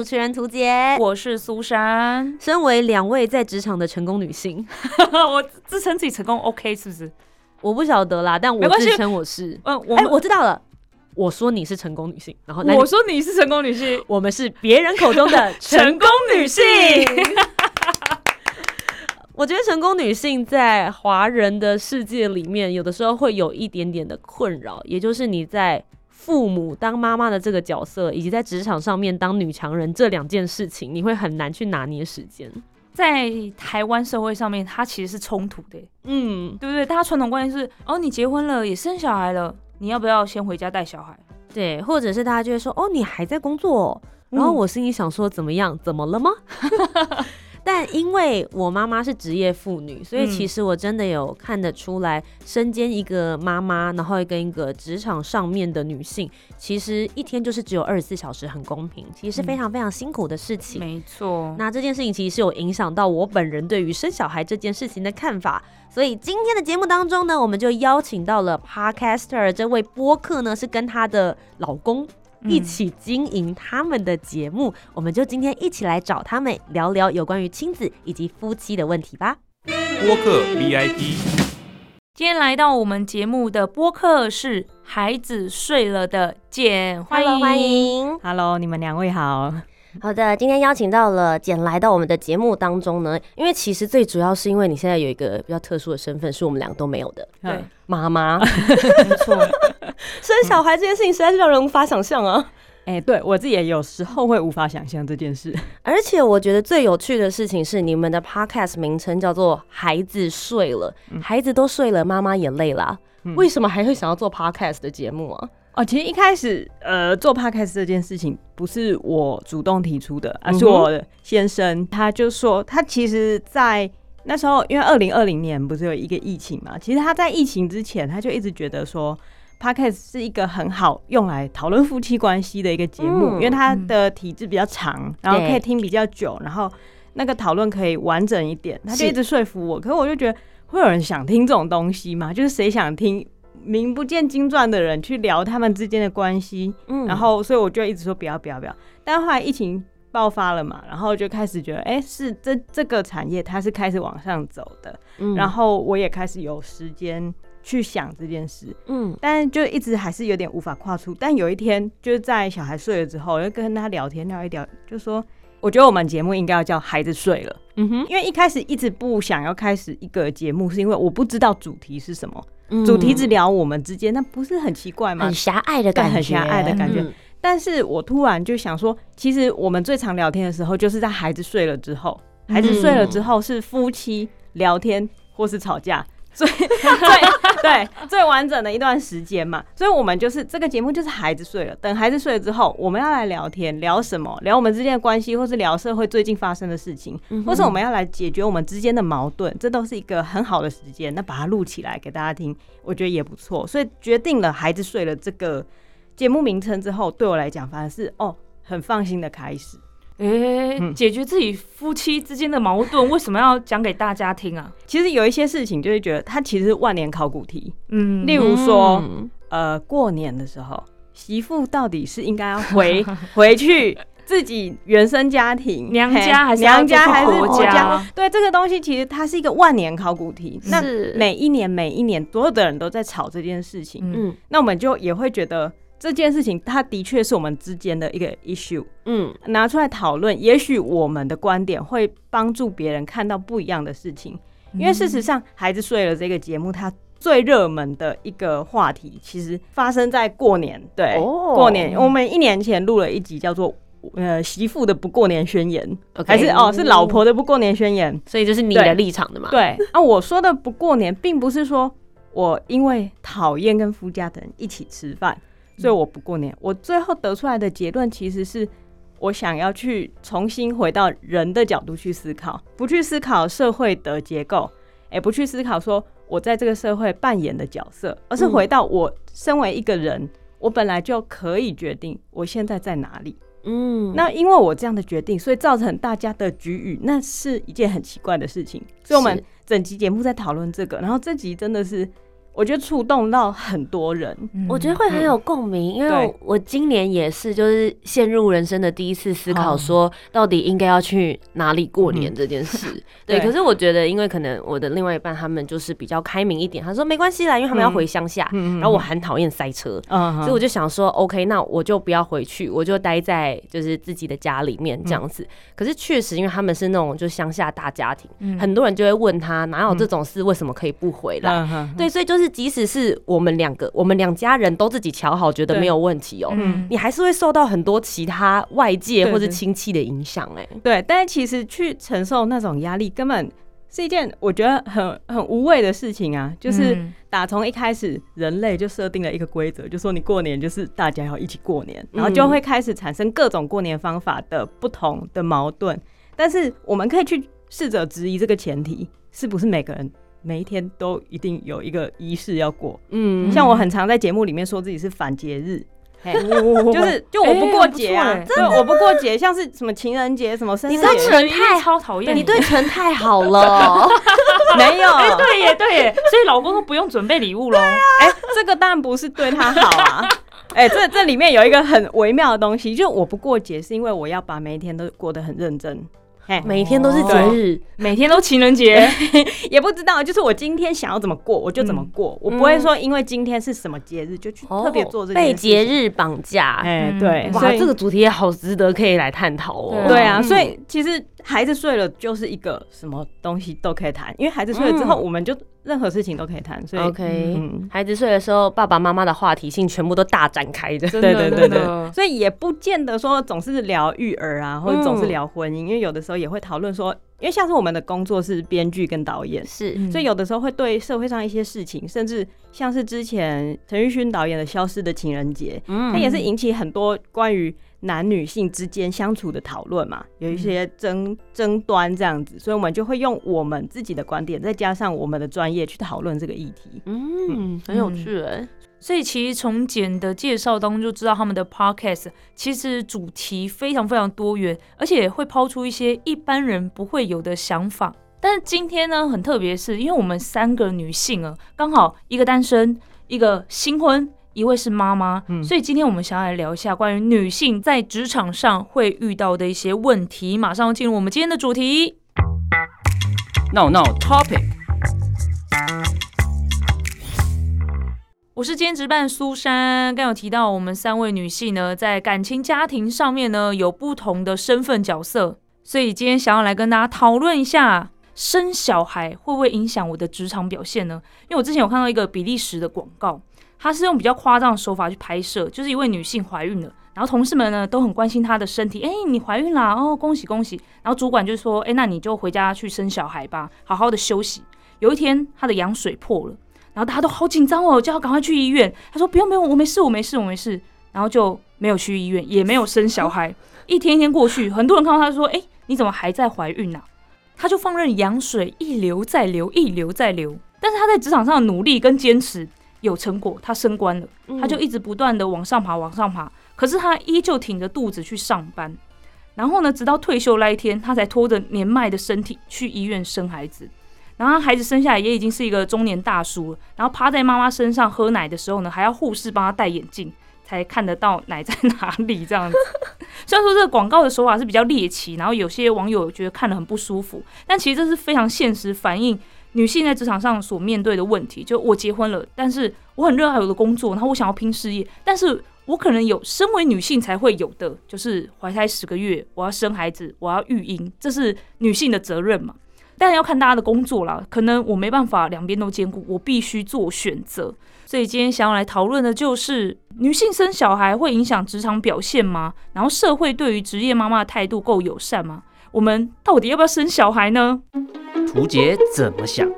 主持人涂杰，我是苏珊。身为两位在职场的成功女性，我自称自己成功，OK 是不是？我不晓得啦，但我自称我是。嗯，我哎、我知道了。我说你是成功女性，然后那我说你是成功女性，我们是别人口中的 成功女性。我觉得成功女性在华人的世界里面，有的时候会有一点点的困扰，也就是你在父母当妈妈的这个角色，以及在职场上面当女强人这两件事情，你会很难去拿捏时间。在台湾社会上面，它其实是冲突的，嗯，对不对？大家传统观念是，哦，你结婚了，也生小孩了，你要不要先回家带小孩？对，或者是大家就会说，哦，你还在工作哦、然后我心里想说，怎么样？怎么了吗？但因为我妈妈是职业妇女，所以嗯其实我真的有看得出来，身兼一个妈妈，然后跟一个职场上面的女性，其实一天就是只有二十四小时，很公平，其实是非常非常辛苦的事情。没错，那这件事情其实是有影响到我本人对于生小孩这件事情的看法，所以今天的节目当中呢，我们就邀请到了 Podcaster 这位播客呢，是跟她的老公嗯一起经营他们的节目，我们就今天一起来找他们聊聊有关于亲子以及夫妻的问题吧。播客 VIP，今天来到我们节目的播客是孩子睡了的简，欢迎 Hello，欢。迎。Hello，你们两位好。好的，今天邀请到了简来到我们的节目当中呢，因为其实最主要是因为你现在有一个比较特殊的身份，是我们两个都没有的对，妈妈。没错，生小孩这件事情实在是让人无法想象啊！哎、对我自己也有时候会无法想象这件事。而且我觉得最有趣的事情是，你们的 podcast 名称叫做“孩子睡了”，孩子都睡了，妈妈也累啦、嗯为什么还会想要做 podcast 的节目啊？哦，其实一开始呃做 podcast 这件事情不是我主动提出的，而是我先生他就说他其实，在那时候因为二零二零年不是有一个疫情嘛，其实他在疫情之前他就一直觉得说。Podcast 是一个很好用来讨论夫妻关系的一个节目，嗯因为它的体质比较长，然后可以听比较久，然后那个讨论可以完整一点。他就一直说服我，可是我就觉得会有人想听这种东西吗？就是谁想听名不见经传的人去聊他们之间的关系？嗯然后所以我就一直说不要不要不要。但后来疫情爆发了嘛，然后就开始觉得，哎、是这这个产业它是开始往上走的，嗯然后我也开始有时间去想这件事。嗯但就一直还是有点无法跨出。但有一天，就是在小孩睡了之后，我就跟他聊天聊一聊，就说我觉得我们节目应该要叫“孩子睡了嗯哼”，因为一开始一直不想要开始一个节目，是因为我不知道主题是什么，嗯。主题只聊我们之间，那不是很奇怪吗？很？狭隘的感觉，很狭隘的感觉。嗯。但是我突然就想说，其实我们最常聊天的时候，就是在孩子睡了之后，孩子睡了之后是夫妻聊天或是吵架。最 最对最完整的一段时间嘛，所以我们就是这个节目就是孩子睡了，等孩子睡了之后，我们要来聊天，聊什么？聊我们之间的关系，或是聊社会最近发生的事情，嗯或是我们要来解决我们之间的矛盾，这都是一个很好的时间。那把它录起来给大家听，我觉得也不错。所以决定了孩子睡了这个节目名称之后，对我来讲反而是哦很放心的开始。哎、嗯解决自己夫妻之间的矛盾，为什么要讲给大家听啊？其实有一些事情就是觉得它其实是万年考古题，嗯，例如说。嗯呃，过年的时候，媳妇到底是应该要回 回去自己原生家庭娘家还是要娘家还是回婆家对这个东西，其实它是一个万年考古题。那每一年每一年，所有的人都在吵这件事情。嗯嗯那我们就也会觉得这件事情，它的确是我们之间的一个 issue，嗯，拿出来讨论，也许我们的观点会帮助别人看到不一样的事情。因为事实上，孩子睡了这个节目，它最热门的一个话题，其实发生在过年。对，哦过年，我们一年前录了一集叫做“呃媳妇的不过年宣言还是哦是老婆的不过年宣言。所以这是你的立场的嘛？，对啊，我说的不过年，并不是说我因为讨厌跟夫家的人一起吃饭，所以我不过年。我最后得出来的结论其实是。我想要去重新回到人的角度去思考，不去思考社会的结构，也不去思考说我在这个社会扮演的角色，而是回到我身为一个人，我本来就可以决定我现在在哪里。嗯，那因为我这样的决定，所以造成大家的局域，那是一件很奇怪的事情。所以我们整集节目在讨论这个，然后这集真的是我觉得触动到很多人。我觉得会很有共鸣，因为我今年也是，就是陷入人生的第一次思考，哦说到底应该要去哪里过年这件事。对，可是我觉得，因为可能我的另外一半他们就是比较开明一点，他说没关系啦，因为他们要回乡下，嗯然后我很讨厌塞车。嗯，所以我就想说，OK，那我就不要回去，我就待在就是自己的家里面这样子。可是确实，因为他们是那种就乡下大家庭，嗯很多人就会问他哪有这种事，为什么可以不回来？嗯对，所以就是即使是我们两个，我们两家人都自己瞧好，觉得没有问题哦、嗯。你还是会受到很多其他外界或者亲戚的影响、哎，对，但是其实去承受那种压力，根本是一件我觉得很很无谓的事情啊。就是嗯。打从一开始，人类就设定了一个规则，就说你过年就是大家要一起过年，然后就会开始产生各种过年方法的不同的矛盾。但是我们可以去试着质疑这个前提，是不是每个人每一天都一定有一个仪式要过？嗯，像我很常在节目里面说自己是反节日。嘿就 就是就我不过节啊，哎对，我不过节，像是什么情人节、什么生日，你知道陈太超讨厌你对陈太好了，没有？哎对耶对耶，所以老公都不用准备礼物喽。哎、这个当然不是对他好啊。哎、这这里面有一个很微妙的东西，就我不过节是因为我要把每一天都过得很认真。嘿，每天都是节日，每天都情人节，也不知道，就是我今天想要怎么过，我就怎么过，我不会说因为今天是什么节日就去特别做这些被节。日绑架。哎、嗯对，哇所，以这个主题也好值得可以来探讨哦。对啊，嗯所以其实孩子睡了就是一个什么东西都可以谈，因为孩子睡了之后，嗯。我们就任何事情都可以谈。所以 OK，、嗯。孩子睡的时候，爸爸妈妈的话题性全部都大展开的。对对对对，所以也不见得说总是聊育儿啊，或者总是嗯聊婚姻，因为有的时候也会讨论说，因为像是我们的工作是编剧跟导演，是，嗯所以有的时候会对社会上一些事情，甚至像是之前陈奕迅导演的《消失的情人节》，嗯。它也是引起很多关于男女性之间相处的讨论嘛，有一些争争端这样子，所以我们就会用我们自己的观点，再加上我们的专业去讨论这个议题。嗯，很有趣哎。所以其实从简的介绍当中就知道他们的 podcast 其实主题非常非常多元，而且会抛出一些一般人不会有的想法。但是今天呢，很特别，是因为我们三个女性啊，刚好一个单身，一个新婚，一位是妈妈，嗯所以今天我们想要来聊一下关于女性在职场上会遇到的一些问题。马上进入我们今天的主题。闹闹 Topic。我是今天值班的苏珊，刚有提到我们三位女性呢，在感情家庭上面呢有不同的身份角色，所以今天想要来跟大家讨论一下，生小孩会不会影响我的职场表现呢？因为我之前有看到一个比利时的广告，她是用比较夸张的手法去拍摄，就是一位女性怀孕了，然后同事们呢都很关心她的身体，哎、你怀孕啦，哦，恭喜恭喜，然后主管就说，哎、那你就回家去生小孩吧，好好的休息。有一天，她的羊水破了。然后大家都好紧张哦，叫她赶快去医院。他说不用不用，我没事我没事我没事。然后就没有去医院，也没有生小孩。一天一天过去，很多人看到他说：“哎，你怎么还在怀孕啊？”他就放任羊水一流再流，一流再流。但是他在职场上的努力跟坚持有成果，他升官了，他就一直不断的往上爬，往上爬。可是他依旧挺着肚子去上班。然后呢，直到退休那一天，他才拖着年迈的身体去医院生孩子。然后他孩子生下来也已经是一个中年大叔了，然后趴在妈妈身上喝奶的时候呢，还要护士帮他戴眼镜，才看得到奶在哪里这样子。虽然说这个广告的手法是比较猎奇，然后有些网友觉得看了很不舒服，但其实这是非常现实反映女性在职场上所面对的问题。就我结婚了，但是我很热爱我的工作，然后我想要拼事业，但是我可能有身为女性才会有的，就是怀胎十个月，我要生孩子，我要育婴，这是女性的责任嘛。但要看大家的工作啦，可能我没办法两边都兼顾，我必须做选择。所以今天想要来讨论的就是女性生小孩会影响职场表现吗？然后社会对于职业妈妈的态度够友善吗？我们到底要不要生小孩呢？图杰怎么想？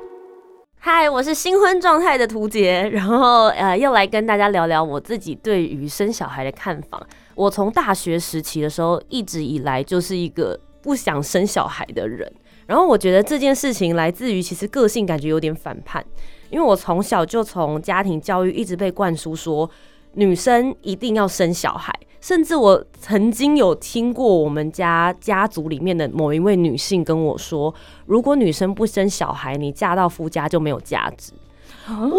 嗨，我是新婚状态的图杰，然后呃，又来跟大家聊聊我自己对于生小孩的看法。我从大学时期的时候，一直以来就是一个不想生小孩的人。然后我觉得这件事情来自于其实个性感觉有点反叛，因为我从小就从家庭教育一直被灌输说女生一定要生小孩，甚至我曾经有听过我们家家族里面的某一位女性跟我说，如果女生不生小孩，你嫁到夫家就没有价值。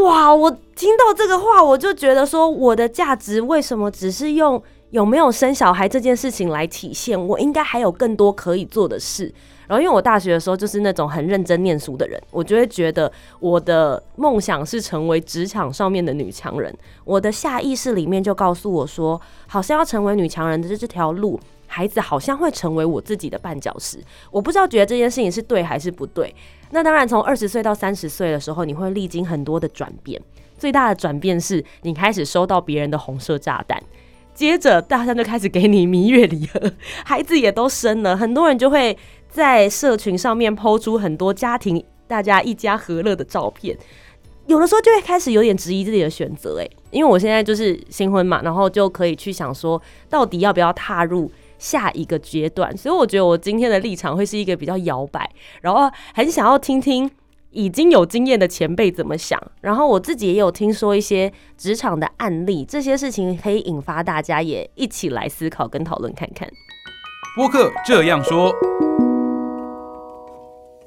哇！我听到这个话，我就觉得说我的价值为什么只是用有没有生小孩这件事情来体现？我应该还有更多可以做的事。然后，因为我大学的时候就是那种很认真念书的人，我就会觉得我的梦想是成为职场上面的女强人。我的下意识里面就告诉我说，好像要成为女强人的这条路，孩子好像会成为我自己的绊脚石。我不知道觉得这件事情是对还是不对。那当然，从二十岁到三十岁的时候，你会历经很多的转变。最大的转变是你开始收到别人的红色炸弹，接着大家就开始给你蜜月礼盒，孩子也都生了，很多人就会。在社群上面抛出很多家庭大家一家和乐的照片，有的时候就会开始有点质疑自己的选择，哎，因为我现在就是新婚嘛，然后就可以去想说，到底要不要踏入下一个阶段。所以我觉得我今天的立场会是一个比较摇摆，然后很想要听听已经有经验的前辈怎么想，然后我自己也有听说一些职场的案例，这些事情可以引发大家也一起来思考跟讨论看看。播客这样说。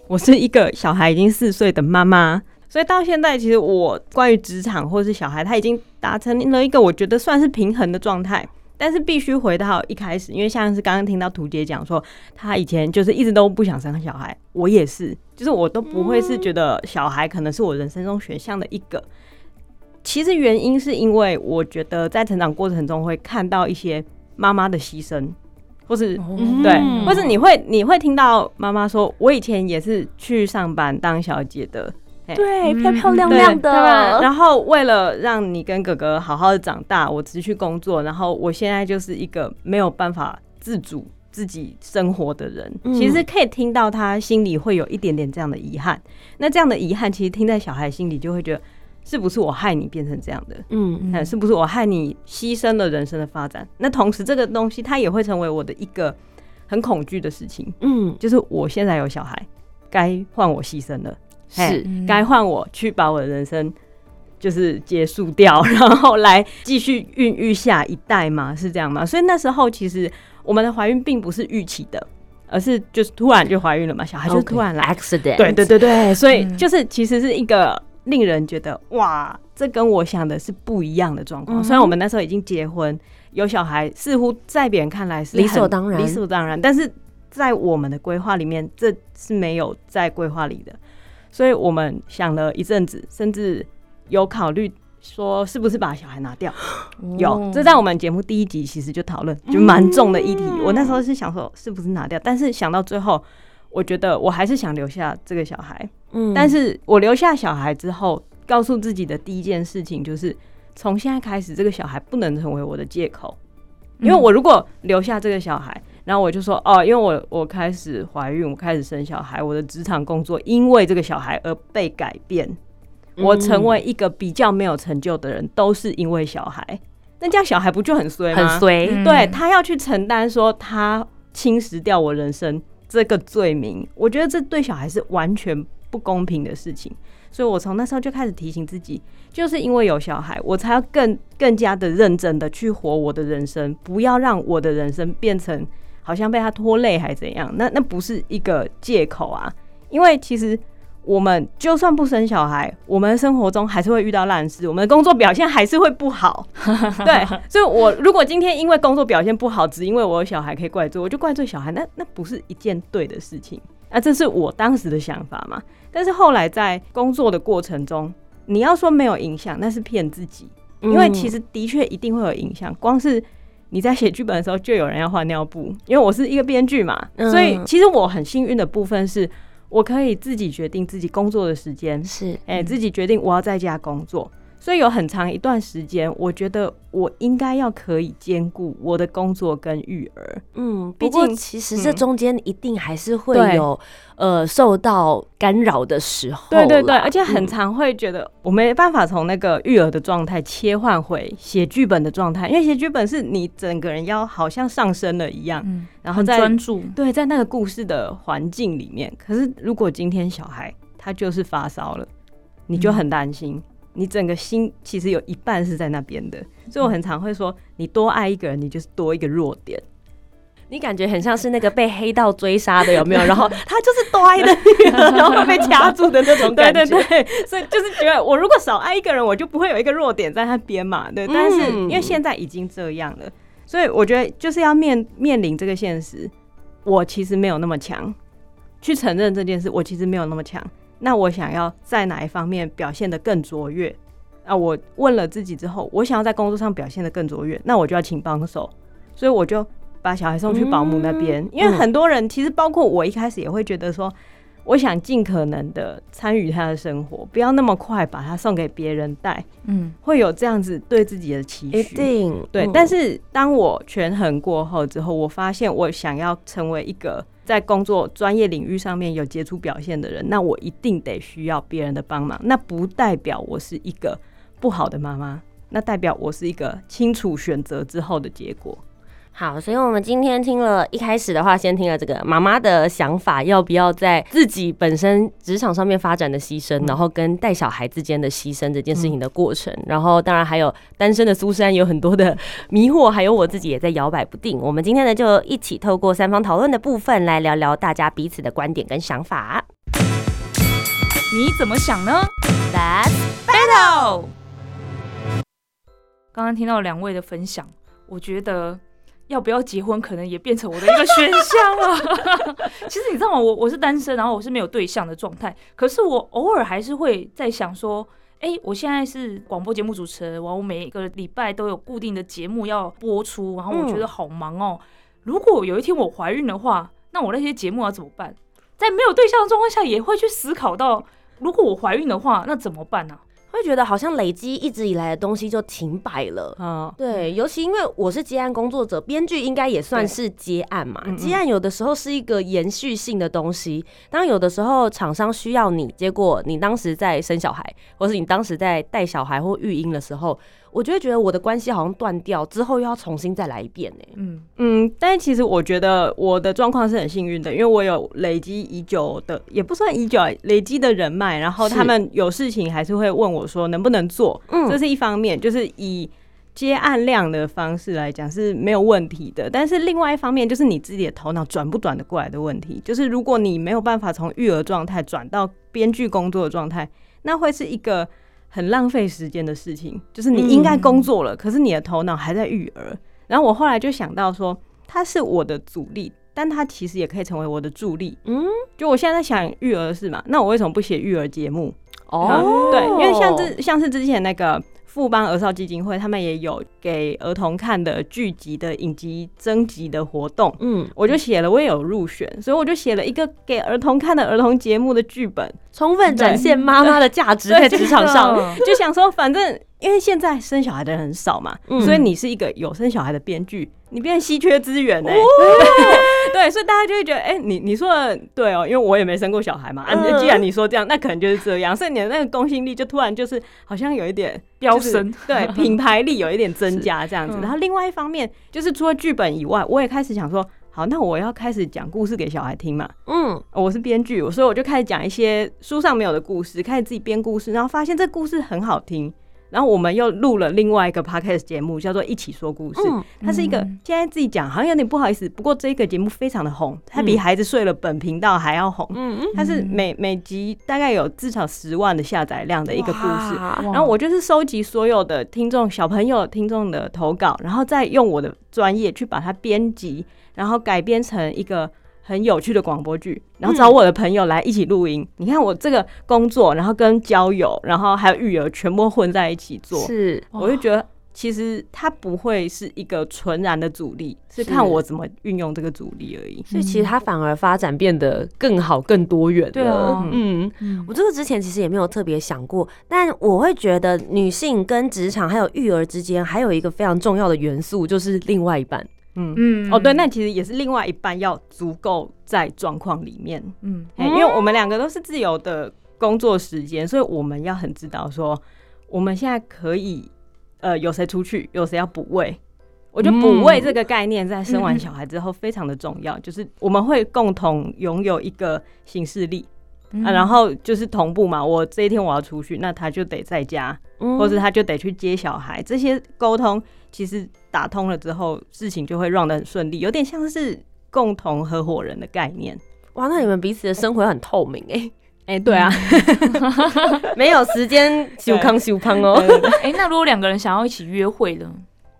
我是一个小孩已经四岁的妈妈，所以到现在，其实我关于职场或是小孩，他已经达成了一个我觉得算是平衡的状态。但是必须回到一开始，因为像是刚刚听到图姐讲说，她以前就是一直都不想生小孩，我也是，就是我都不会是觉得小孩可能是我人生中选项的一个。其实原因是因为我觉得在成长过程中会看到一些妈妈的牺牲。或是对，或是你会你会听到妈妈说，我以前也是去上班当小姐的，对，漂漂亮亮的。然后为了让你跟哥哥好好的长大，我持续工作，然后我现在就是一个没有办法自主自己生活的人。其实可以听到他心里会有一点点这样的遗憾。那这样的遗憾，其实听在小孩心里就会觉得。是不是我害你变成这样的？嗯，是不是我害你牺牲了人生的发展？那同时，这个东西它也会成为我的一个很恐惧的事情。嗯，就是我现在有小孩，该换我牺牲了，是该换我去把我的人生就是结束掉，然后来继续孕育下一代吗？是这样吗？所以那时候其实我们的怀孕并不是预期的，而是就是突然就怀孕了嘛，小孩就突然来，accident。对对对对，所以就是其实是一个。令人觉得哇，这跟我想的是不一样的状况。虽然我们那时候已经结婚有小孩，似乎在别人看来是理所当然，理所当然。但是在我们的规划里面，这是没有在规划里的。所以我们想了一阵子，甚至有考虑说是不是把小孩拿掉。有，这在我们节目第一集其实就讨论，就蛮重的议题。我那时候是想说是不是拿掉，但是想到最后。我觉得我还是想留下这个小孩，嗯，但是我留下小孩之后，告诉自己的第一件事情就是，从现在开始，这个小孩不能成为我的借口，因为我如果留下这个小孩，然后我就说，哦，因为我我开始怀孕，我开始生小孩，我的职场工作因为这个小孩而被改变，我成为一个比较没有成就的人，都是因为小孩，那这样小孩不就很衰吗？很衰，对他要去承担说他侵蚀掉我人生。这个罪名，我觉得这对小孩是完全不公平的事情，所以我从那时候就开始提醒自己，就是因为有小孩，我才要更更加的认真的去活我的人生，不要让我的人生变成好像被他拖累还怎样，那那不是一个借口啊，因为其实。我们就算不生小孩，我们生活中还是会遇到烂事，我们的工作表现还是会不好。对，所以，我如果今天因为工作表现不好，只因为我有小孩可以怪罪，我就怪罪小孩，那那不是一件对的事情。那这是我当时的想法嘛？但是后来在工作的过程中，你要说没有影响，那是骗自己。因为其实的确一定会有影响。光是你在写剧本的时候，就有人要换尿布，因为我是一个编剧嘛，嗯所以其实我很幸运的部分是，我可以自己决定自己工作的时间，是哎、自己决定我要在家工作。所以有很长一段时间，我觉得我应该要可以兼顾我的工作跟育儿。嗯，毕不过竟其实这嗯中间一定还是会对有呃受到干扰的时候啦，对对对，而且很嗯常会觉得我没办法从那个育儿的状态切换回写剧本的状态，因为写剧本是你整个人要好像上升了一样，嗯，然后在专注，对在那个故事的环境里面。可是如果今天小孩他就是发烧了，你就很担心。你整个心其实有一半是在那边的，所以我很常会说，你多爱一个人，你就是多一个弱点。你感觉很像是那个被黑道追杀的，有没有？然后他就是呆的 然后被掐住的那种对感觉。对对，所以就是觉得我如果少爱一个人，我就不会有一个弱点在那边嘛。对，但是嗯因为现在已经这样了，所以我觉得就是要面面临这个现实，我其实没有那么强，去承认这件事，我其实没有那么强。那我想要在哪一方面表现得更卓越？啊，我问了自己之后，我想要在工作上表现得更卓越，那我就要请帮手，所以我就把小孩送去保姆那边，嗯因为很多人其实包括我一开始也会觉得说，我想尽可能的参与他的生活，不要那么快把他送给别人带，嗯，会有这样子对自己的期一许。定对，嗯但是当我权衡过后之后，我发现我想要成为一个在工作专业领域上面有杰出表现的人，那我一定得需要别人的帮忙。那不代表我是一个不好的妈妈，那代表我是一个清楚选择之后的结果。好，所以我们今天听了一开始的话，先听了这个妈妈的想法，要不要在自己本身职场上面发展的牺牲，然后跟带小孩之间的牺牲这件事情的过程，然后当然还有单身的苏珊有很多的 迷惑，还有我自己也在摇摆不定。我们今天呢，就一起透过三方讨论的部分来聊聊大家彼此的观点跟想法。你怎么想呢 Let's？Battle。刚刚听到两位的分享，我觉得要不要结婚可能也变成我的一个选项了。其实你知道吗？我我是单身，然后我是没有对象的状态，可是我偶尔还是会在想说。哎、我现在是广播节目主持人，然后我每个礼拜都有固定的节目要播出，然后我觉得好忙哦。如果有一天我怀孕的话，那我那些节目要怎么办？在没有对象的状况下，也会去思考到，如果我怀孕的话，那怎么办呢、会觉得好像累积一直以来的东西就停摆了。嗯，对，尤其因为我是接案工作者，编剧应该也算是接案嘛接案有的时候是一个延续性的东西，当有的时候厂商需要你，结果你当时在生小孩，或是你当时在带小孩或育婴的时候，我就会觉得我的关系好像断掉，之后又要重新再来一遍呢。嗯嗯，但是其实我觉得我的状况是很幸运的，因为我有累积已久的，也不算已久啊，累积的人脉，然后他们有事情还是会问我说能不能做，嗯这是一方面，就是以接案量的方式来讲是没有问题的。但是另外一方面，就是你自己的头脑转不转得过来的问题。就是如果你没有办法从育儿状态转到编剧工作的状态，那会是一个很浪费时间的事情。就是你应该工作了，可是你的头脑还在育儿。然后我后来就想到说，它是我的阻力。但它其实也可以成为我的助力。嗯，就我现在在想育儿的事嘛，那我为什么不写育儿节目？哦，对，因为像之像是之前那个富邦儿少基金会，他们也有给儿童看的剧集的影集征集的活动，嗯，我就写了，我也有入选，所以我就写了一个给儿童看的儿童节目的剧本，充分展现妈妈的价值在职场上。就想说，反正因为现在生小孩的人很少嘛，嗯。所以你是一个有生小孩的编剧，你变稀缺资源呢、对，所以大家就会觉得，哎、你你说的对哦，因为我也没生过小孩嘛，啊，嗯。既然你说这样，那可能就是这样，所以你的那个公信力就突然就是好像有一点飙升，就是对，品牌力有一点增加这样子。嗯然后另外一方面，就是除了剧本以外，我也开始想说，好，那我要开始讲故事给小孩听嘛。嗯，我是编剧，所以我就开始讲一些书上没有的故事，开始自己编故事，然后发现这故事很好听。然后我们又录了另外一个 podcast 节目，叫做《一起说故事》。嗯它是一个嗯现在自己讲好像有点不好意思，不过这个节目非常的红，它比《孩子睡了》本频道还要红。嗯嗯，它是每每集大概有至少十万的下载量的一个故事。然后我就是收集所有的听众小朋友听众的投稿，然后再用我的专业去把它编辑，然后改编成一个很有趣的广播剧，然后找我的朋友来一起录音。你看我这个工作，然后跟交友，然后还有育儿，全部混在一起做，是我就觉得。其实它不会是一个纯然的阻力，是看我怎么运用这个阻力而已。所以其实它反而发展变得更好、更多元对。嗯，我这个之前其实也没有特别想过，但我会觉得女性跟职场还有育儿之间，还有一个非常重要的元素，就是另外一半。嗯。嗯。哦，对，那其实也是另外一半要足够在状况里面，嗯。哎因为我们两个都是自由的工作时间，所以我们要很知道说，我们现在可以呃有谁出去，有谁要补位。我觉得补位这个概念在生完小孩之后非常的重要，就是我们会共同拥有一个行事力啊，然后就是同步嘛。我这一天我要出去，那他就得在家，嗯或者他就得去接小孩。这些沟通其实打通了之后，事情就会 run 得很顺利，有点像是共同合伙人的概念。哇，那你们彼此的生活很透明哎、哎、对啊，没有时间修康修康哦。哎、那如果两个人想要一起约会呢？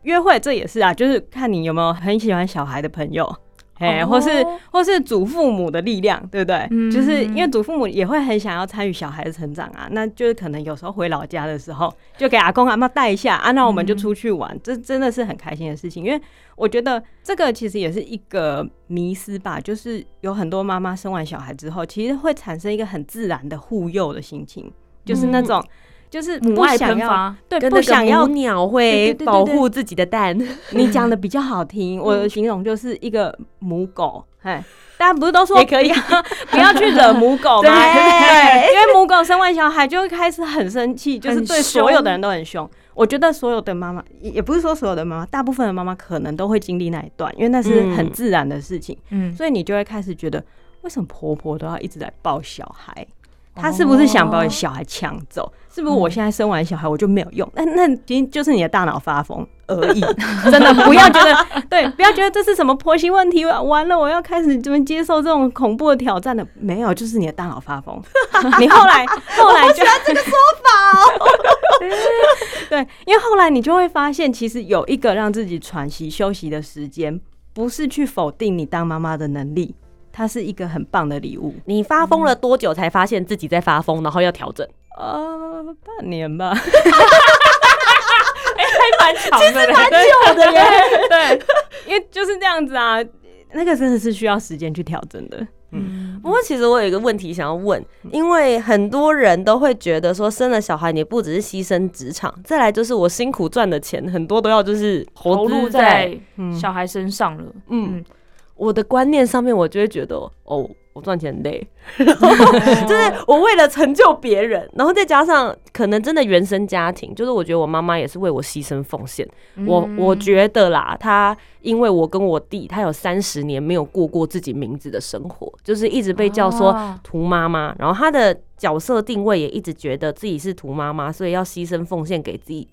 约会这也是啊，就是看你有没有很喜欢小孩的朋友。哎、哦或是或是祖父母的力量，对不对？嗯就是因为祖父母也会很想要参与小孩的成长啊，那就是可能有时候回老家的时候，就给阿公阿妈带一下啊，那我们就出去玩，这真的是很开心的事情。因为我觉得这个其实也是一个迷思吧，就是有很多妈妈生完小孩之后，其实会产生一个很自然的护幼的心情，就是那种、就是母爱不想要喷发，对不想要母鸟会保护自己的蛋，你讲的比较好听，我的形容就是一个母狗，哎，大家不是都说也可以 不要去惹母狗 吗？对对，因为母狗生完小孩就会开始很生气，就是很对所有的人都很凶。我觉得所有的妈妈，也也不是说所有的妈妈，大部分的妈妈可能都会经历那一段，因为那是很嗯自然的事情，嗯，所以你就会开始觉得，为什么婆婆都要一直在抱小孩？她是不是想把小孩抢走？是不是我现在生完小孩我就没有用？那那其实就是你的大脑发疯而已。真的不要觉得 对，不要觉得这是什么婆媳问题，完了我要开始怎么接受这种恐怖的挑战了？没有，就是你的大脑发疯。你后来后来就这个说法哦。对，因为后来你就会发现，其实有一个让自己喘息休息的时间，不是去否定你当妈妈的能力，它是一个很棒的礼物。你发疯了多久才发现自己在发疯，然后要调整？呃，半年吧，还蛮长的蛮，久的耶。对，因为就是这样子啊，那个真的是需要时间去调整的。嗯，不过其实我有一个问题想要问，因为很多人都会觉得说生了小孩你不只是牺牲职场，再来就是我辛苦赚的钱很多都要就是投入在嗯小孩身上了。嗯嗯，我的观念上面，我就会觉得哦，我赚钱很累，就是我为了成就别人，然后再加上可能真的原生家庭，就是我觉得我妈妈也是为我牺牲奉献。我嗯。我觉得啦，她因为我跟我弟，他有三十年没有过过自己名字的生活，就是一直被叫说啊。图妈妈，然后她的角色定位也一直觉得自己是图妈妈，所以要牺牲奉献给自己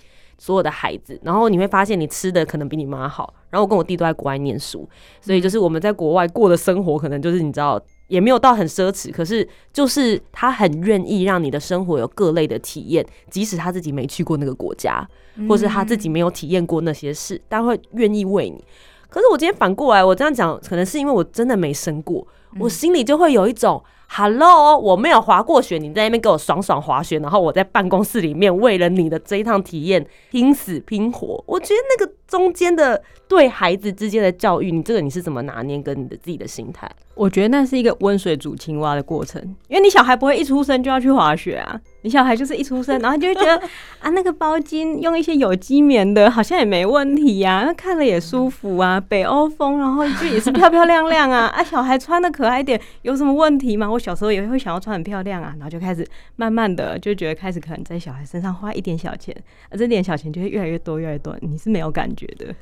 所有的孩子。然后你会发现，你吃的可能比你妈好。然后我跟我弟都在国外念书，所以就是我们在国外过的生活，可能就是你知道。也没有到很奢侈，可是就是他很愿意让你的生活有各类的体验，即使他自己没去过那个国家，或是他自己没有体验过那些事，但会愿意为你。可是我今天反过来，我这样讲，可能是因为我真的没生过，我心里就会有一种，Hello，我没有滑过雪，你在那边给我爽爽滑雪，然后我在办公室里面为了你的这一趟体验拼死拼活。我觉得那个中间的对孩子之间的教育，你这个你是怎么拿捏跟你的自己的心态？我觉得那是一个温水煮青蛙的过程，因为你小孩不会一出生就要去滑雪啊，你小孩就是一出生，然后就会觉得 啊，那个包巾用一些有机棉的，好像也没问题呀、那看了也舒服啊，北欧风，然后就也是漂漂亮亮啊，啊，小孩穿的可爱一点，有什么问题吗？我小时候也会想要穿很漂亮啊，然后就开始慢慢的就觉得开始可能在小孩身上花一点小钱，而，这点小钱就会越来越多越来越多，你是没有感觉的。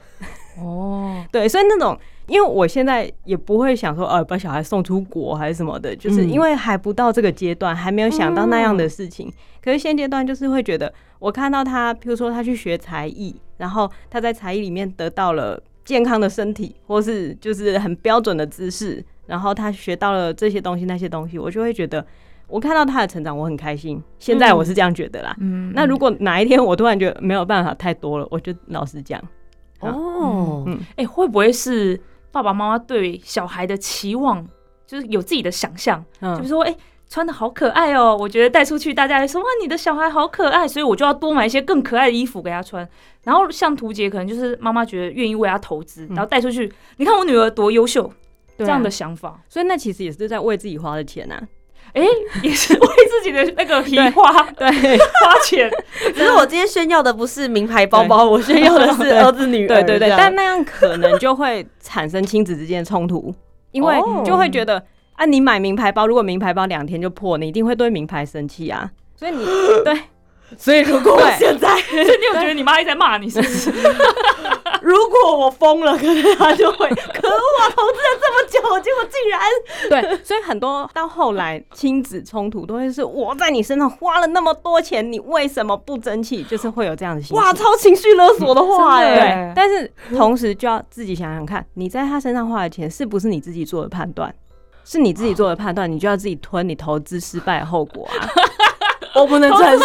哦，对，所以那种，因为我现在也不会想说，呃，把小孩送出国还是什么的，就是嗯因为还不到这个阶段，还没有想到那样的事情。可是现阶段就是会觉得，我看到他，譬如说他去学才艺，然后他在才艺里面得到了健康的身体，或是就是很标准的姿势，然后他学到了这些东西那些东西，我就会觉得。我看到他的成长，我很开心。现在我是这样觉得啦。嗯那如果哪一天我突然觉得没有办法太多了，我就老实讲，哦，嗯哎、会不会是爸爸妈妈对小孩的期望就是有自己的想象，嗯就是说，哎、穿的好可爱哦！我觉得带出去，大家会说哇，你的小孩好可爱，所以我就要多买一些更可爱的衣服给他穿。然后像图杰，可能就是妈妈觉得愿意为他投资，然后带出去，你看我女儿多优秀，这样的想法，所以那其实也是在为自己花的钱啊。哎、也是为自己的那个皮花对，花钱。只是我今天炫耀的不是名牌包包，我炫耀的是儿子女儿。对对对，但那样可能就会产生亲子之间的冲突，因为哦就会觉得啊，你买名牌包，如果名牌包两天就破，你一定会对名牌生气啊。所以你 对，所以如果我现在，所以你有觉得你妈一直在骂你，是不是？如果我疯了，可能他就会，可恶啊！投资了这么久，结果竟然对，所以很多到后来亲子冲突都会是我在你身上花了那么多钱，你为什么不争气？就是会有这样的心情。哇，超情绪勒索的话哎。对，但是同时就要自己想想看，你在他身上花的钱是不是你自己做的判断？是你自己做的判断，你就要自己吞你投资失败的后果啊！我不能转手，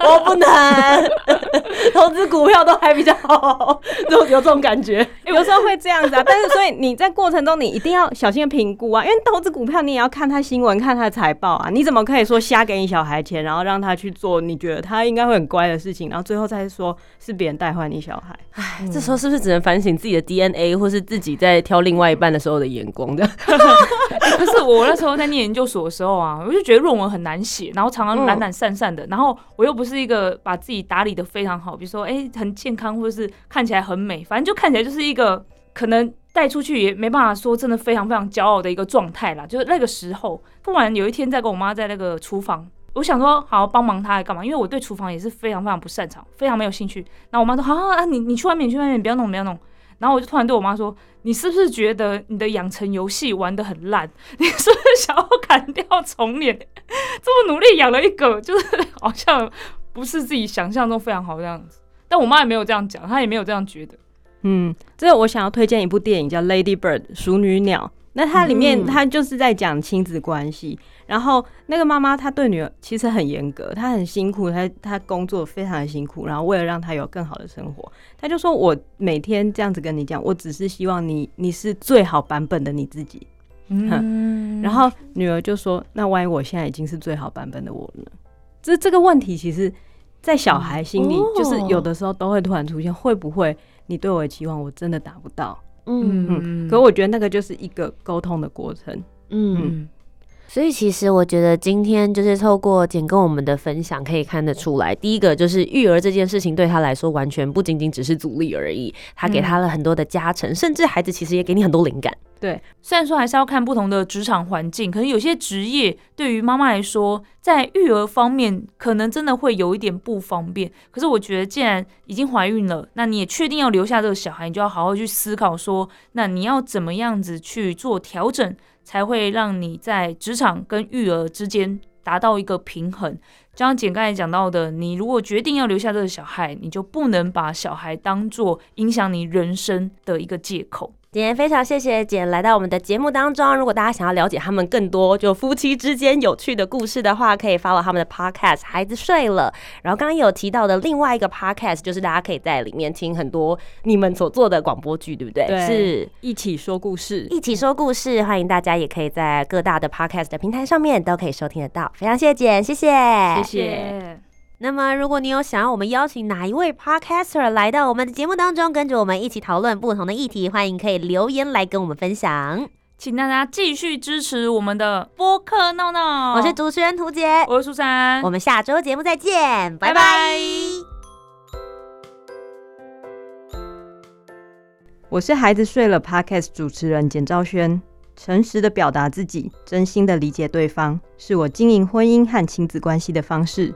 我不能。投资股票都还比较好，就有这种感觉。有时候会这样子啊，但是所以你在过程中你一定要小心的评估啊，因为投资股票你也要看他新闻、看他的财报啊，你怎么可以说瞎给你小孩钱，然后让他去做你觉得他应该会很乖的事情，然后最后再说是别人带坏你小孩？唉，这时候是不是只能反省自己的 DNA，或是自己在挑另外一半的时候的眼光的？可是我那时候在念研究所的时候啊，我就觉得论文很难写，然后常常懒懒散散的，然后我又不是一个把自己打理的非常好，比如说哎、很健康，或者是看起来很美，反正就看起来就是一个可能带出去也没办法说真的非常非常骄傲的一个状态啦。就是那个时候，突然有一天在跟我妈在那个厨房。我想说，好帮忙她来干嘛？因为我对厨房也是非常非常不擅长，非常没有兴趣。然后我妈说：“好、啊啊，你你去外面，你去外面，不要弄，不要弄。”然后我就突然对我妈说：“你是不是觉得你的养成游戏玩的很烂？你是不是想要砍掉重练？这么努力养了一个，就是 好像不是自己想象中非常好的样子。但我妈也没有这样讲，她也没有这样觉得。嗯，这个我想要推荐一部电影叫《Lady Bird》熟女鸟。那它里面嗯它就是在讲亲子关系，然后那个妈妈她对女儿其实很严格，她很辛苦，她她工作非常的辛苦，然后为了让她有更好的生活，她就说我每天这样子跟你讲，我只是希望你你是最好版本的你自己。嗯然后女儿就说：“那万一我现在已经是最好版本的我呢？”这这个问题其实，在小孩心里，哦就是有的时候都会突然出现，会不会你对我的期望我真的达不到？嗯嗯，可我觉得那个就是一个沟通的过程。嗯。嗯，所以其实我觉得今天就是透过简跟我们的分享，可以看得出来，第一个就是育儿这件事情对他来说，完全不仅仅只是阻力而已，他给他了很多的加成，甚至孩子其实也给你很多灵感。对虽然说还是要看不同的职场环境，可能有些职业对于妈妈来说，在育儿方面可能真的会有一点不方便。可是我觉得，既然已经怀孕了，那你也确定要留下这个小孩，你就要好好去思考说，那你要怎么样子去做调整，才会让你在职场跟育儿之间达到一个平衡。就像简刚才讲到的，你如果决定要留下这个小孩，你就不能把小孩当做影响你人生的一个借口。今天非常谢谢简来到我们的节目当中。如果大家想要了解他们更多就夫妻之间有趣的故事的话，可以 follow 他们的 podcast《孩子睡了》。然后刚刚有提到的另外一个 podcast，就是大家可以在里面听很多你们所做的广播剧，对不对？对是一起说故事，一起说故事，欢迎大家也可以在各大的 podcast 的平台上面都可以收听得到。非常谢谢简，谢谢，谢谢。那么，如果你有想要我们邀请哪一位 podcaster 来到我们的节目当中，跟着我们一起讨论不同的议题，欢迎可以留言来跟我们分享。请大家继续支持我们的播客闹闹。我是主持人涂杰，我是苏珊，我们下周节目再见，拜拜拜拜我是孩子睡了 Podcast 主持人简昭轩。诚实的表达自己，真心的理解对方，是我经营婚姻和亲子关系的方式。